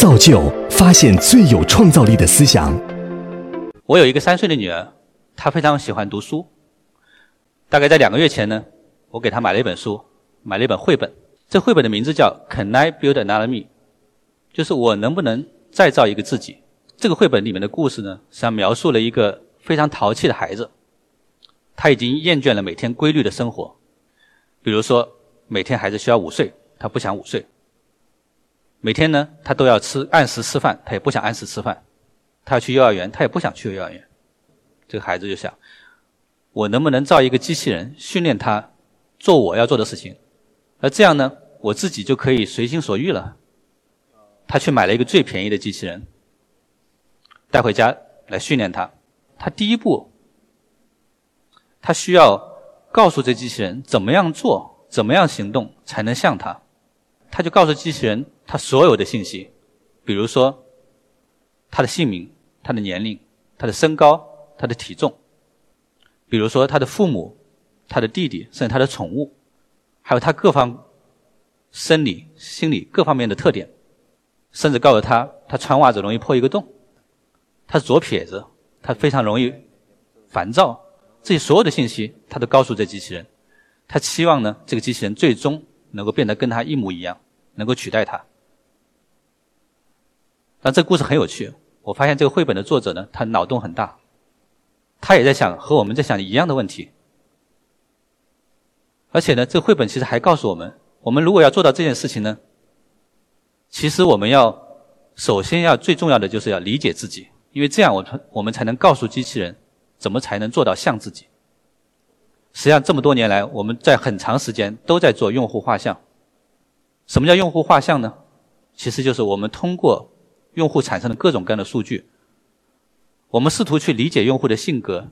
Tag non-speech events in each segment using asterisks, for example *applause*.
造就发现最有创造力的思想。我有一个三岁的女儿，她非常喜欢读书。大概在两个月前呢，我给她买了一本书，买了一本绘本。这绘本的名字叫《Can I Build Another Me》，就是我能不能再造一个自己。这个绘本里面的故事呢，实际上描述了一个非常淘气的孩子，他已经厌倦了每天规律的生活。比如说，每天孩子需要午睡，他不想午睡；每天呢，他都要吃按时吃饭，他也不想按时吃饭。他要去幼儿园，他也不想去幼儿园。这个孩子就想：我能不能造一个机器人，训练他做我要做的事情？而这样呢，我自己就可以随心所欲了。他去买了一个最便宜的机器人，带回家来训练他。他第一步，他需要告诉这机器人怎么样做、怎么样行动才能像他。他就告诉机器人他所有的信息，比如说他的姓名。他的年龄、他的身高、他的体重，比如说他的父母、他的弟弟，甚至他的宠物，还有他各方生理、心理各方面的特点，甚至告诉他他穿袜子容易破一个洞，他是左撇子，他非常容易烦躁，这些所有的信息他都告诉这机器人，他期望呢这个机器人最终能够变得跟他一模一样，能够取代他。但这个故事很有趣。我发现这个绘本的作者呢，他脑洞很大，他也在想和我们在想一样的问题。而且呢，这个绘本其实还告诉我们，我们如果要做到这件事情呢，其实我们要首先要最重要的就是要理解自己，因为这样我们我们才能告诉机器人怎么才能做到像自己。实际上这么多年来，我们在很长时间都在做用户画像。什么叫用户画像呢？其实就是我们通过。用户产生的各种各样的数据，我们试图去理解用户的性格，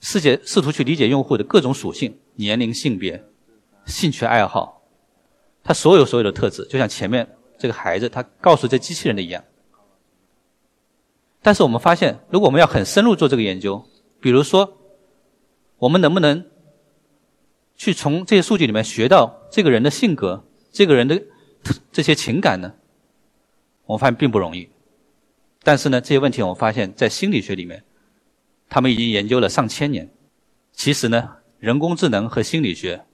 试解试图去理解用户的各种属性、年龄、性别、兴趣爱好，他所有所有的特质，就像前面这个孩子他告诉这机器人的一样。但是我们发现，如果我们要很深入做这个研究，比如说，我们能不能去从这些数据里面学到这个人的性格、这个人的这些情感呢？我们发现并不容易。但是呢，这些问题我们发现，在心理学里面，他们已经研究了上千年。其实呢，人工智能和心理学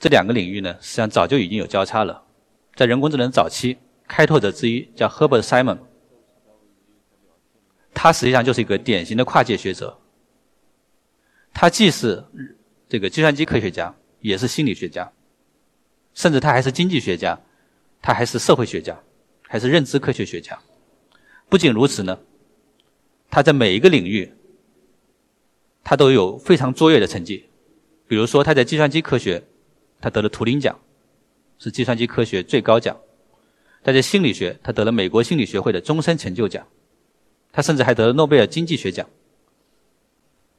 这两个领域呢，实际上早就已经有交叉了。在人工智能早期，开拓者之一叫 Herbert Simon，他实际上就是一个典型的跨界学者。他既是这个计算机科学家，也是心理学家，甚至他还是经济学家，他还是社会学家。还是认知科学学家。不仅如此呢，他在每一个领域，他都有非常卓越的成绩。比如说，他在计算机科学，他得了图灵奖，是计算机科学最高奖；他在心理学，他得了美国心理学会的终身成就奖；他甚至还得了诺贝尔经济学奖。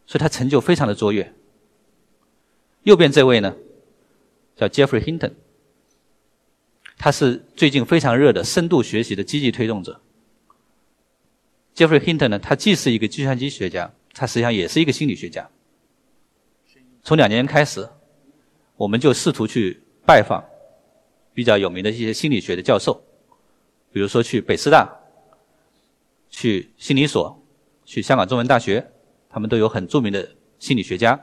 所以他成就非常的卓越。右边这位呢，叫 Jeffrey Hinton。他是最近非常热的深度学习的积极推动者。Jeffrey Hinton 呢，他既是一个计算机学家，他实际上也是一个心理学家。从两年开始，我们就试图去拜访比较有名的一些心理学的教授，比如说去北师大、去心理所、去香港中文大学，他们都有很著名的心理学家。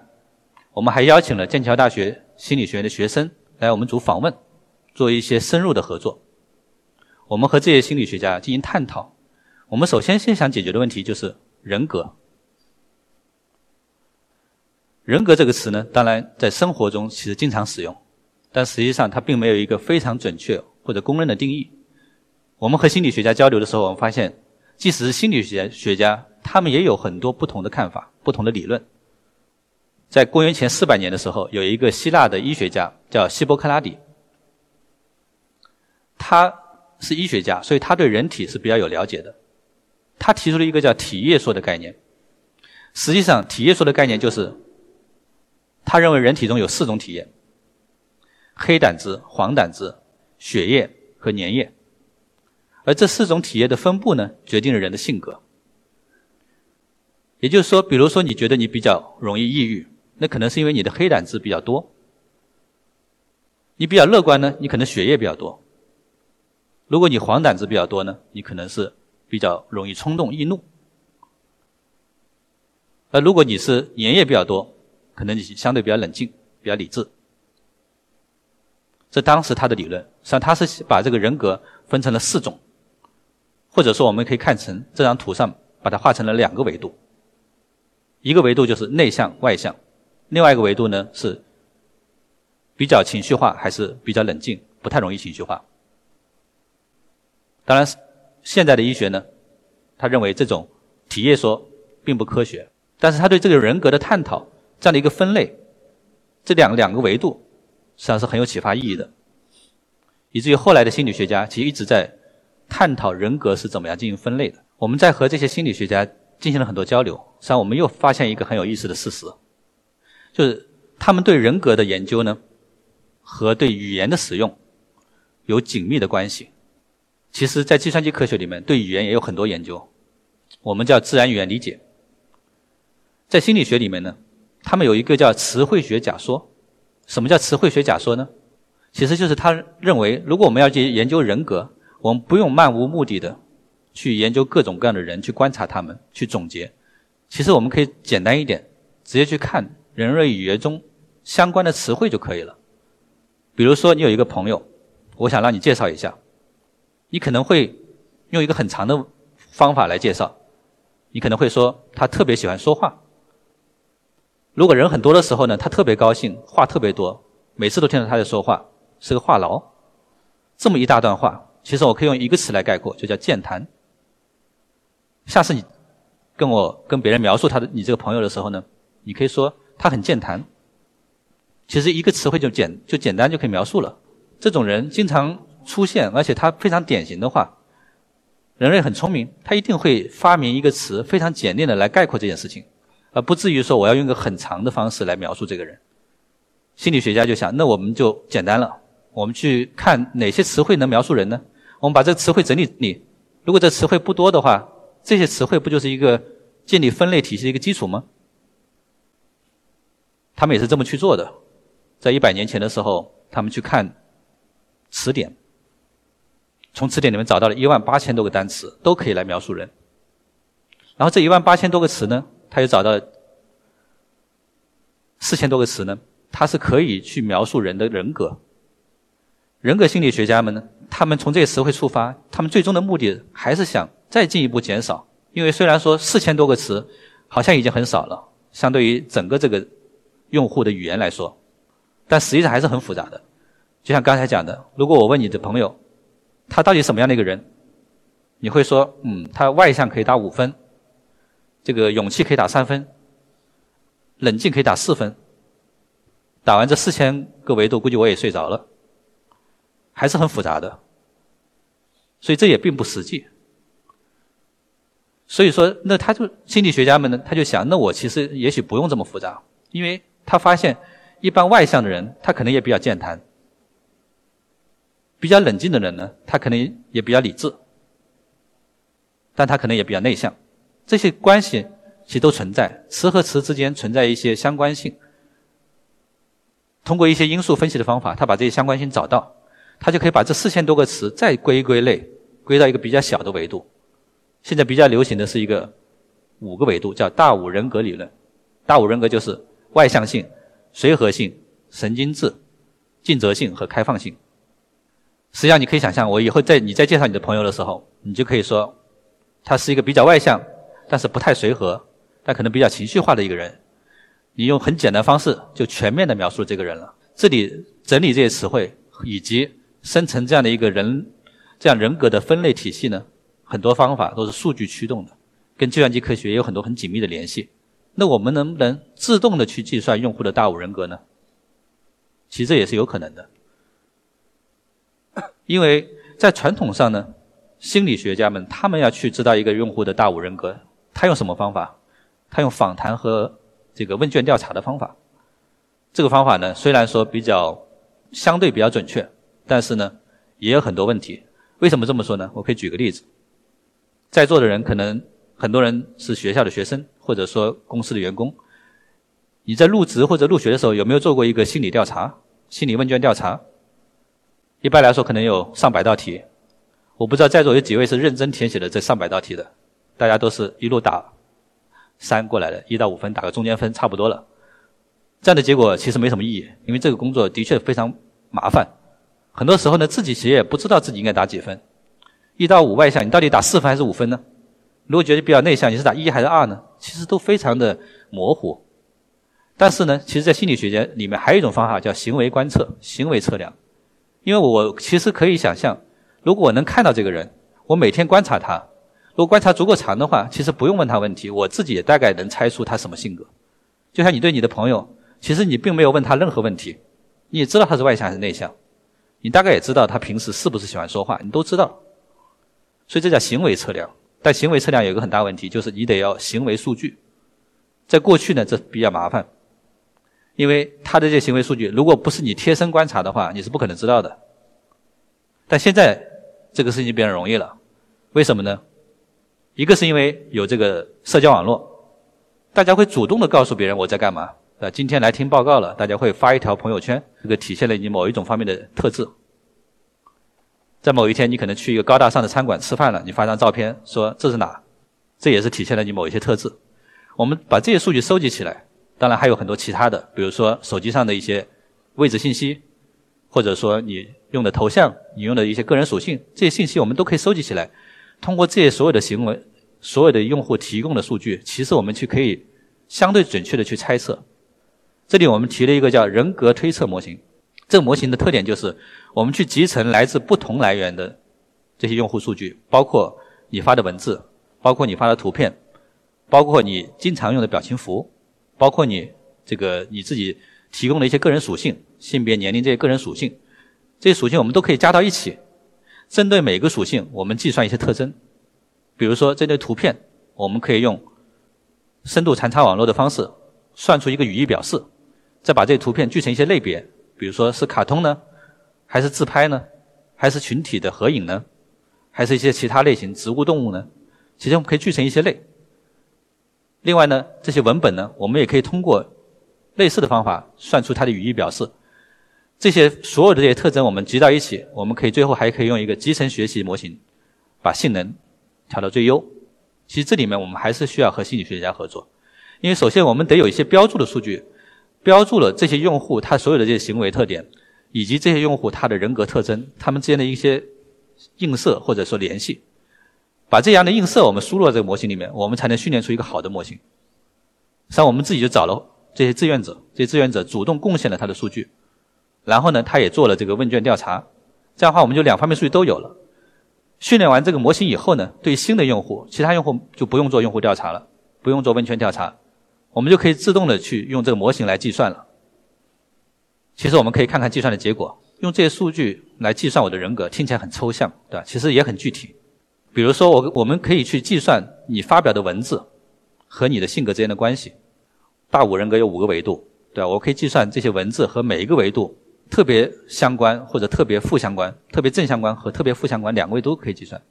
我们还邀请了剑桥大学心理学院的学生来我们组访问。做一些深入的合作，我们和这些心理学家进行探讨。我们首先先想解决的问题就是人格。人格这个词呢，当然在生活中其实经常使用，但实际上它并没有一个非常准确或者公认的定义。我们和心理学家交流的时候，我们发现，即使是心理学学家，他们也有很多不同的看法、不同的理论。在公元前四百年的时候，有一个希腊的医学家叫希波克拉底。他是医学家，所以他对人体是比较有了解的。他提出了一个叫体液说的概念。实际上，体液说的概念就是，他认为人体中有四种体液：黑胆汁、黄胆汁、血液和粘液。而这四种体液的分布呢，决定了人的性格。也就是说，比如说你觉得你比较容易抑郁，那可能是因为你的黑胆汁比较多；你比较乐观呢，你可能血液比较多。如果你黄胆子比较多呢，你可能是比较容易冲动易怒；而如果你是粘液比较多，可能你相对比较冷静、比较理智。这当时他的理论，实际上他是把这个人格分成了四种，或者说我们可以看成这张图上把它画成了两个维度，一个维度就是内向外向，另外一个维度呢是比较情绪化还是比较冷静，不太容易情绪化。当然，现在的医学呢，他认为这种体液说并不科学，但是他对这个人格的探讨这样的一个分类，这两两个维度。实际上是很有启发意义的，以至于后来的心理学家其实一直在探讨人格是怎么样进行分类的。我们在和这些心理学家进行了很多交流，实际上我们又发现一个很有意思的事实，就是他们对人格的研究呢，和对语言的使用有紧密的关系。其实，在计算机科学里面，对语言也有很多研究，我们叫自然语言理解。在心理学里面呢，他们有一个叫词汇学假说。什么叫词汇学假说呢？其实就是他认为，如果我们要去研究人格，我们不用漫无目的的去研究各种各样的人，去观察他们，去总结。其实我们可以简单一点，直接去看人类语言中相关的词汇就可以了。比如说，你有一个朋友，我想让你介绍一下，你可能会用一个很长的方法来介绍。你可能会说，他特别喜欢说话。如果人很多的时候呢，他特别高兴，话特别多，每次都听到他在说话，是个话痨。这么一大段话，其实我可以用一个词来概括，就叫健谈。下次你跟我跟别人描述他的你这个朋友的时候呢，你可以说他很健谈。其实一个词汇就简就简单就可以描述了。这种人经常出现，而且它非常典型的话，人类很聪明，他一定会发明一个词，非常简练的来概括这件事情。而不至于说我要用一个很长的方式来描述这个人。心理学家就想，那我们就简单了，我们去看哪些词汇能描述人呢？我们把这个词汇整理整理。如果这词汇不多的话，这些词汇不就是一个建立分类体系的一个基础吗？他们也是这么去做的。在一百年前的时候，他们去看词典，从词典里面找到了一万八千多个单词，都可以来描述人。然后这一万八千多个词呢？他又找到四千多个词呢，它是可以去描述人的人格。人格心理学家们呢，他们从这些词汇出发，他们最终的目的还是想再进一步减少。因为虽然说四千多个词好像已经很少了，相对于整个这个用户的语言来说，但实际上还是很复杂的。就像刚才讲的，如果我问你的朋友，他到底什么样的一个人，你会说，嗯，他外向可以打五分。这个勇气可以打三分，冷静可以打四分。打完这四千个维度，估计我也睡着了，还是很复杂的，所以这也并不实际。所以说，那他就心理学家们呢，他就想，那我其实也许不用这么复杂，因为他发现一般外向的人，他可能也比较健谈；比较冷静的人呢，他可能也比较理智，但他可能也比较内向。这些关系其实都存在，词和词之间存在一些相关性。通过一些因素分析的方法，他把这些相关性找到，他就可以把这四千多个词再归归类，归到一个比较小的维度。现在比较流行的是一个五个维度，叫大五人格理论。大五人格就是外向性、随和性、神经质、尽责性和开放性。实际上，你可以想象，我以后在你在介绍你的朋友的时候，你就可以说，他是一个比较外向。但是不太随和，但可能比较情绪化的一个人，你用很简单方式就全面的描述这个人了。这里整理这些词汇，以及生成这样的一个人，这样人格的分类体系呢，很多方法都是数据驱动的，跟计算机科学也有很多很紧密的联系。那我们能不能自动的去计算用户的大五人格呢？其实这也是有可能的，因为在传统上呢，心理学家们他们要去知道一个用户的大五人格。他用什么方法？他用访谈和这个问卷调查的方法。这个方法呢，虽然说比较相对比较准确，但是呢，也有很多问题。为什么这么说呢？我可以举个例子。在座的人可能很多人是学校的学生，或者说公司的员工。你在入职或者入学的时候，有没有做过一个心理调查、心理问卷调查？一般来说，可能有上百道题，我不知道在座有几位是认真填写的这上百道题的，大家都是一路打三过来的，一到五分打个中间分差不多了。这样的结果其实没什么意义，因为这个工作的确非常麻烦。很多时候呢，自己其实也不知道自己应该打几分。一到五外向，你到底打四分还是五分呢？如果觉得比较内向，你是打一还是二呢？其实都非常的模糊。但是呢，其实，在心理学家里面还有一种方法叫行为观测、行为测量。因为我其实可以想象。如果我能看到这个人，我每天观察他，如果观察足够长的话，其实不用问他问题，我自己也大概能猜出他什么性格。就像你对你的朋友，其实你并没有问他任何问题，你也知道他是外向还是内向，你大概也知道他平时是不是喜欢说话，你都知道。所以这叫行为测量。但行为测量有一个很大问题，就是你得要行为数据。在过去呢，这比较麻烦，因为他的这些行为数据，如果不是你贴身观察的话，你是不可能知道的。但现在。这个事情变得容易了，为什么呢？一个是因为有这个社交网络，大家会主动的告诉别人我在干嘛。啊，今天来听报告了，大家会发一条朋友圈，这个体现了你某一种方面的特质。在某一天，你可能去一个高大上的餐馆吃饭了，你发张照片说这是哪，这也是体现了你某一些特质。我们把这些数据收集起来，当然还有很多其他的，比如说手机上的一些位置信息，或者说你。用的头像，你用的一些个人属性，这些信息我们都可以收集起来。通过这些所有的行为，所有的用户提供的数据，其实我们去可以相对准确的去猜测。这里我们提了一个叫人格推测模型。这个模型的特点就是，我们去集成来自不同来源的这些用户数据，包括你发的文字，包括你发的图片，包括你经常用的表情符，包括你这个你自己提供的一些个人属性，性别、年龄这些个人属性。这些属性我们都可以加到一起，针对每个属性，我们计算一些特征。比如说，针对图片，我们可以用深度残差网络的方式算出一个语义表示，再把这些图片聚成一些类别，比如说是卡通呢，还是自拍呢，还是群体的合影呢，还是一些其他类型植物、动物呢？其实我们可以聚成一些类。另外呢，这些文本呢，我们也可以通过类似的方法算出它的语义表示。这些所有的这些特征，我们集到一起，我们可以最后还可以用一个集成学习模型，把性能调到最优。其实这里面我们还是需要和心理学家合作，因为首先我们得有一些标注的数据，标注了这些用户他所有的这些行为特点，以及这些用户他的人格特征，他们之间的一些映射或者说联系。把这样的映射我们输入到这个模型里面，我们才能训练出一个好的模型。实际上我们自己就找了这些志愿者，这些志愿者主动贡献了他的数据。然后呢，他也做了这个问卷调查，这样的话我们就两方面数据都有了。训练完这个模型以后呢，对新的用户，其他用户就不用做用户调查了，不用做问卷调查，我们就可以自动的去用这个模型来计算了。其实我们可以看看计算的结果，用这些数据来计算我的人格，听起来很抽象，对吧？其实也很具体。比如说，我我们可以去计算你发表的文字和你的性格之间的关系。大五人格有五个维度，对吧？我可以计算这些文字和每一个维度。特别相关或者特别负相关，特别正相关和特别负相关两个位都可以计算。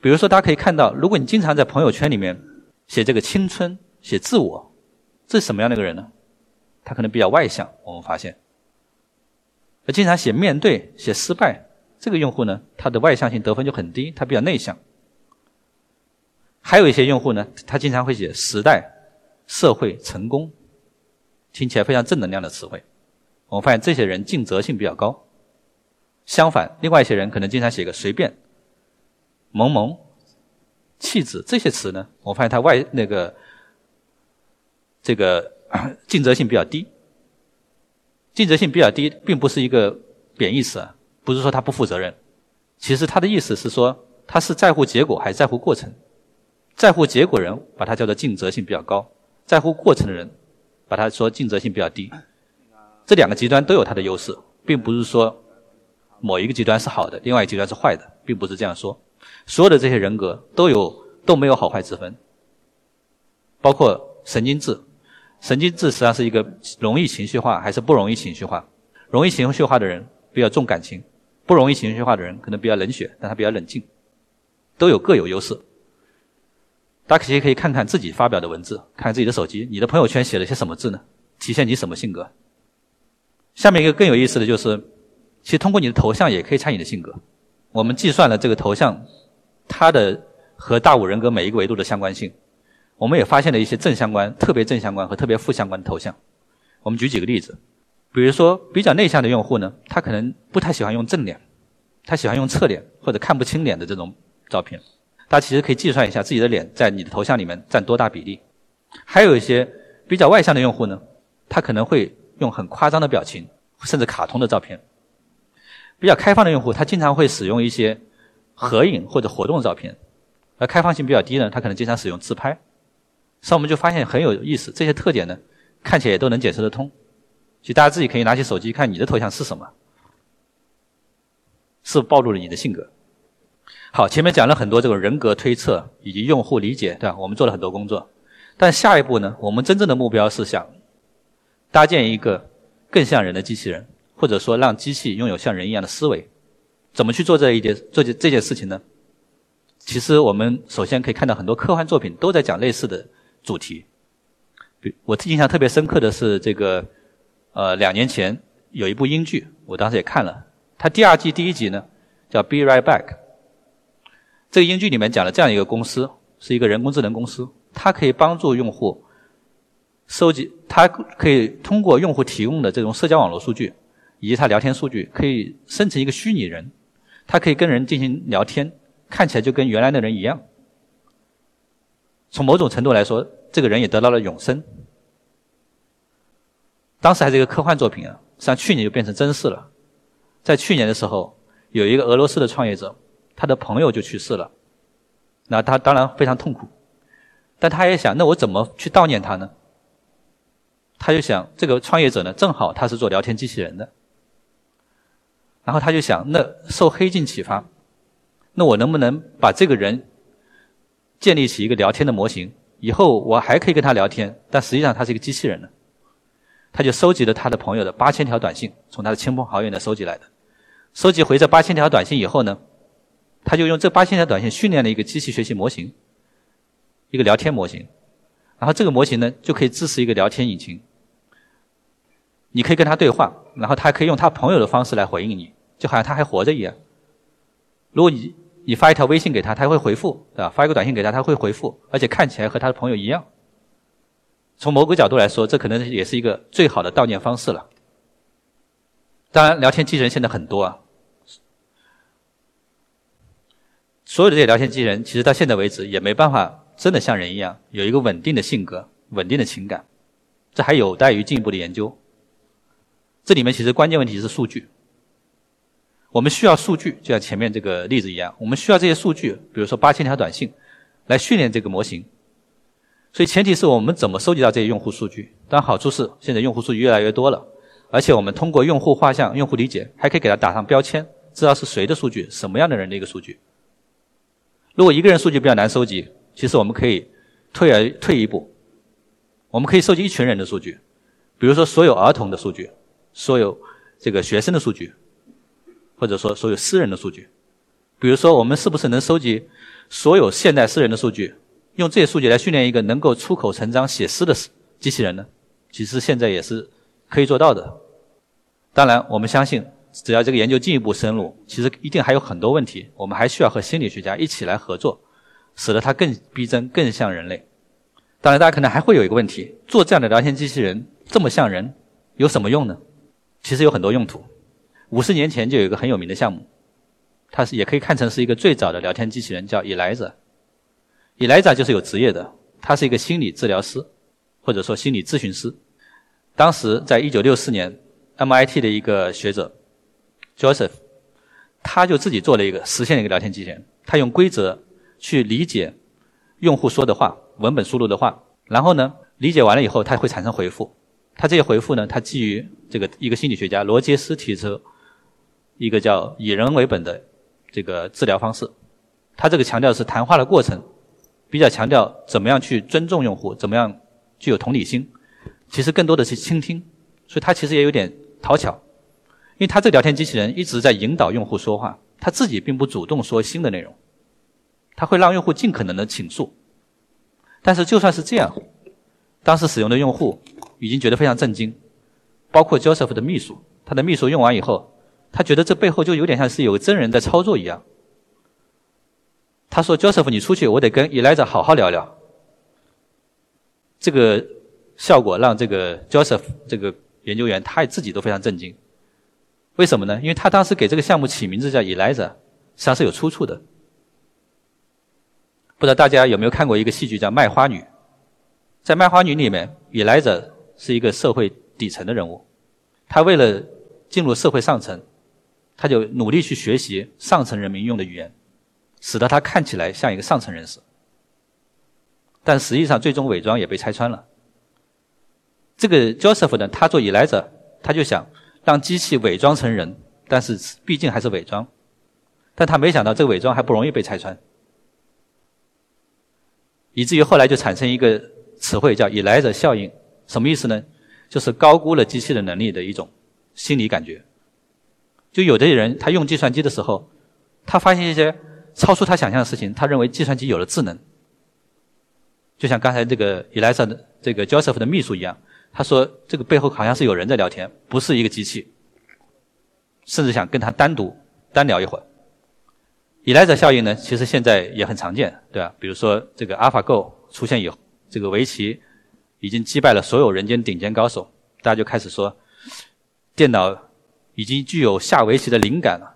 比如说，大家可以看到，如果你经常在朋友圈里面写这个青春、写自我，这是什么样的一个人呢？他可能比较外向。我们发现，而经常写面对、写失败，这个用户呢，他的外向性得分就很低，他比较内向。还有一些用户呢，他经常会写时代、社会、成功，听起来非常正能量的词汇。我们发现这些人尽责性比较高，相反，另外一些人可能经常写个随便、萌萌、气质这些词呢。我发现他外那个这个 *clears throat* 尽责性比较低。尽责性比较低，并不是一个贬义词啊，不是说他不负责任。其实他的意思是说，他是在乎结果还是在乎过程？在乎结果人把他叫做尽责性比较高，在乎过程的人把他说尽责性比较低。这两个极端都有它的优势，并不是说某一个极端是好的，另外一个极端是坏的，并不是这样说。所有的这些人格都有都没有好坏之分，包括神经质。神经质实际上是一个容易情绪化还是不容易情绪化？容易情绪化的人比较重感情，不容易情绪化的人可能比较冷血，但他比较冷静，都有各有优势。大家其实可以看看自己发表的文字，看看自己的手机，你的朋友圈写了些什么字呢？体现你什么性格？下面一个更有意思的就是，其实通过你的头像也可以猜你的性格。我们计算了这个头像它的和大五人格每一个维度的相关性，我们也发现了一些正相关、特别正相关和特别负相关的头像。我们举几个例子，比如说比较内向的用户呢，他可能不太喜欢用正脸，他喜欢用侧脸或者看不清脸的这种照片。大家其实可以计算一下自己的脸在你的头像里面占多大比例。还有一些比较外向的用户呢，他可能会用很夸张的表情，甚至卡通的照片。比较开放的用户，他经常会使用一些合影或者活动照片；而开放性比较低呢，他可能经常使用自拍。所以我们就发现很有意思，这些特点呢，看起来也都能解释得通。其实大家自己可以拿起手机看你的头像是什么，是暴露了你的性格。好，前面讲了很多这个人格推测以及用户理解，对吧？我们做了很多工作，但下一步呢，我们真正的目标是想搭建一个更像人的机器人。或者说，让机器拥有像人一样的思维，怎么去做这一件做这这件事情呢？其实我们首先可以看到很多科幻作品都在讲类似的主题。比我印象特别深刻的是这个，呃，两年前有一部英剧，我当时也看了。它第二季第一集呢叫《Be Right Back》。这个英剧里面讲了这样一个公司，是一个人工智能公司，它可以帮助用户收集，它可以通过用户提供的这种社交网络数据。以及他聊天数据可以生成一个虚拟人，它可以跟人进行聊天，看起来就跟原来的人一样。从某种程度来说，这个人也得到了永生。当时还是一个科幻作品啊，实际上去年就变成真事了。在去年的时候，有一个俄罗斯的创业者，他的朋友就去世了，那他当然非常痛苦，但他也想，那我怎么去悼念他呢？他就想，这个创业者呢，正好他是做聊天机器人的。然后他就想，那受黑镜启发，那我能不能把这个人建立起一个聊天的模型？以后我还可以跟他聊天，但实际上他是一个机器人呢？他就收集了他的朋友的八千条短信，从他的亲朋好友那收集来的。收集回这八千条短信以后呢，他就用这八千条短信训练了一个机器学习模型，一个聊天模型。然后这个模型呢，就可以支持一个聊天引擎。你可以跟他对话，然后他还可以用他朋友的方式来回应你，就好像他还活着一样。如果你你发一条微信给他，他会回复，对吧？发一个短信给他，他会回复，而且看起来和他的朋友一样。从某个角度来说，这可能也是一个最好的悼念方式了。当然，聊天机器人现在很多啊，所有的这些聊天机器人，其实到现在为止也没办法真的像人一样有一个稳定的性格、稳定的情感，这还有待于进一步的研究。这里面其实关键问题是数据。我们需要数据，就像前面这个例子一样，我们需要这些数据，比如说八千条短信，来训练这个模型。所以前提是我们怎么收集到这些用户数据？当然好处是现在用户数据越来越多了，而且我们通过用户画像、用户理解，还可以给他打上标签，知道是谁的数据，什么样的人的一个数据。如果一个人数据比较难收集，其实我们可以退而退一步，我们可以收集一群人的数据，比如说所有儿童的数据。所有这个学生的数据，或者说所有私人的数据，比如说我们是不是能收集所有现代诗人的数据，用这些数据来训练一个能够出口成章写诗的机器人呢？其实现在也是可以做到的。当然，我们相信，只要这个研究进一步深入，其实一定还有很多问题，我们还需要和心理学家一起来合作，使得它更逼真、更像人类。当然，大家可能还会有一个问题：做这样的聊天机器人这么像人，有什么用呢？其实有很多用途。五十年前就有一个很有名的项目，它是也可以看成是一个最早的聊天机器人，叫 Eliza。Eliza 就是有职业的，他是一个心理治疗师，或者说心理咨询师。当时在一九六四年，MIT 的一个学者 Joseph，他就自己做了一个实现了一个聊天机器人。他用规则去理解用户说的话、文本输入的话，然后呢，理解完了以后，他会产生回复。他这些回复呢，他基于这个一个心理学家罗杰斯提出一个叫以人为本的这个治疗方式。他这个强调是谈话的过程，比较强调怎么样去尊重用户，怎么样具有同理心。其实更多的是倾听，所以他其实也有点讨巧，因为他这个聊天机器人一直在引导用户说话，他自己并不主动说新的内容，他会让用户尽可能的倾诉。但是就算是这样，当时使用的用户。已经觉得非常震惊，包括 Joseph 的秘书，他的秘书用完以后，他觉得这背后就有点像是有个真人在操作一样。他说：“Joseph，你出去，我得跟 Eliza 好好聊聊。”这个效果让这个 Joseph 这个研究员他自己都非常震惊。为什么呢？因为他当时给这个项目起名字叫 Eliza，实际上是有出处的。不知道大家有没有看过一个戏剧叫《卖花女》？在《卖花女》里面，Eliza 是一个社会底层的人物，她为了进入社会上层，她就努力去学习上层人民用的语言，使得她看起来像一个上层人士。但实际上，最终伪装也被拆穿了。这个 Joseph 呢，他做 Eliza，他就想。让机器伪装成人，但是毕竟还是伪装。但他没想到这个伪装还不容易被拆穿，以至于后来就产生一个词汇叫“以来者效应”。什么意思呢？就是高估了机器的能力的一种心理感觉。就有的人他用计算机的时候，他发现一些超出他想象的事情，他认为计算机有了智能。就像刚才这个 Eliza 的这个 Joseph 的秘书一样。他说：“这个背后好像是有人在聊天，不是一个机器。”甚至想跟他单独单聊一会儿。依赖者效应呢，其实现在也很常见，对吧？比如说这个 AlphaGo 出现以后，这个围棋已经击败了所有人间顶尖高手，大家就开始说，电脑已经具有下围棋的灵感了，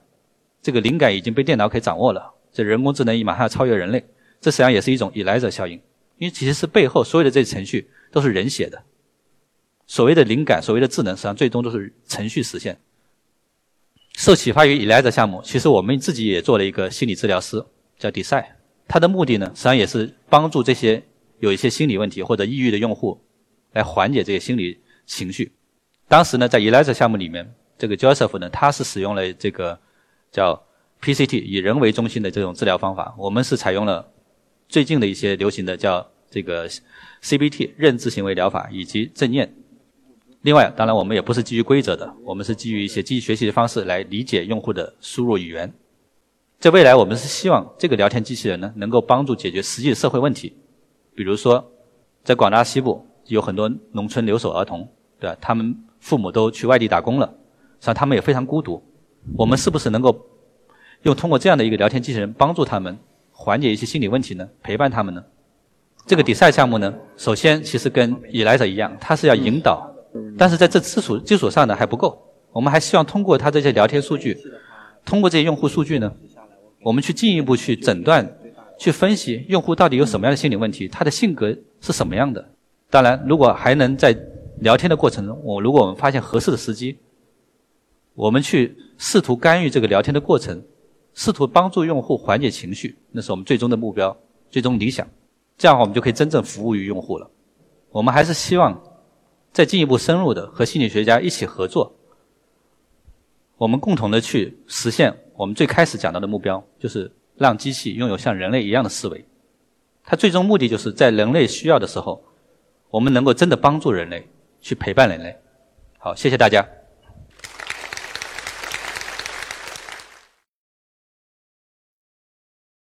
这个灵感已经被电脑给掌握了，这人工智能马上要超越人类。这实际上也是一种依赖者效应，因为其实是背后所有的这些程序都是人写的。所谓的灵感，所谓的智能，实际上最终都是程序实现。受启发于 Eliza 项目，其实我们自己也做了一个心理治疗师，叫 Decide。它的目的呢，实际上也是帮助这些有一些心理问题或者抑郁的用户，来缓解这些心理情绪。当时呢，在 Eliza 项目里面，这个 Joseph 呢，他是使用了这个叫 PCT 以人为中心的这种治疗方法。我们是采用了最近的一些流行的叫这个 CBT 认知行为疗法以及正念。另外，当然我们也不是基于规则的，我们是基于一些机器学习的方式来理解用户的输入语言。在未来，我们是希望这个聊天机器人呢，能够帮助解决实际的社会问题。比如说，在广大西部有很多农村留守儿童，对吧？他们父母都去外地打工了，实际上他们也非常孤独。我们是不是能够用通过这样的一个聊天机器人帮助他们缓解一些心理问题呢？陪伴他们呢？这个 Decide 项目呢，首先其实跟 Eliza 一样，它是要引导。但是在这基础基础上呢还不够，我们还希望通过他这些聊天数据，通过这些用户数据呢，我们去进一步去诊断、去分析用户到底有什么样的心理问题，他的性格是什么样的。当然，如果还能在聊天的过程中，我如果我们发现合适的时机，我们去试图干预这个聊天的过程，试图帮助用户缓解情绪，那是我们最终的目标、最终理想。这样我们就可以真正服务于用户了。我们还是希望。再进一步深入的和心理学家一起合作，我们共同的去实现我们最开始讲到的目标，就是让机器拥有像人类一样的思维。它最终目的就是在人类需要的时候，我们能够真的帮助人类，去陪伴人类。好，谢谢大家。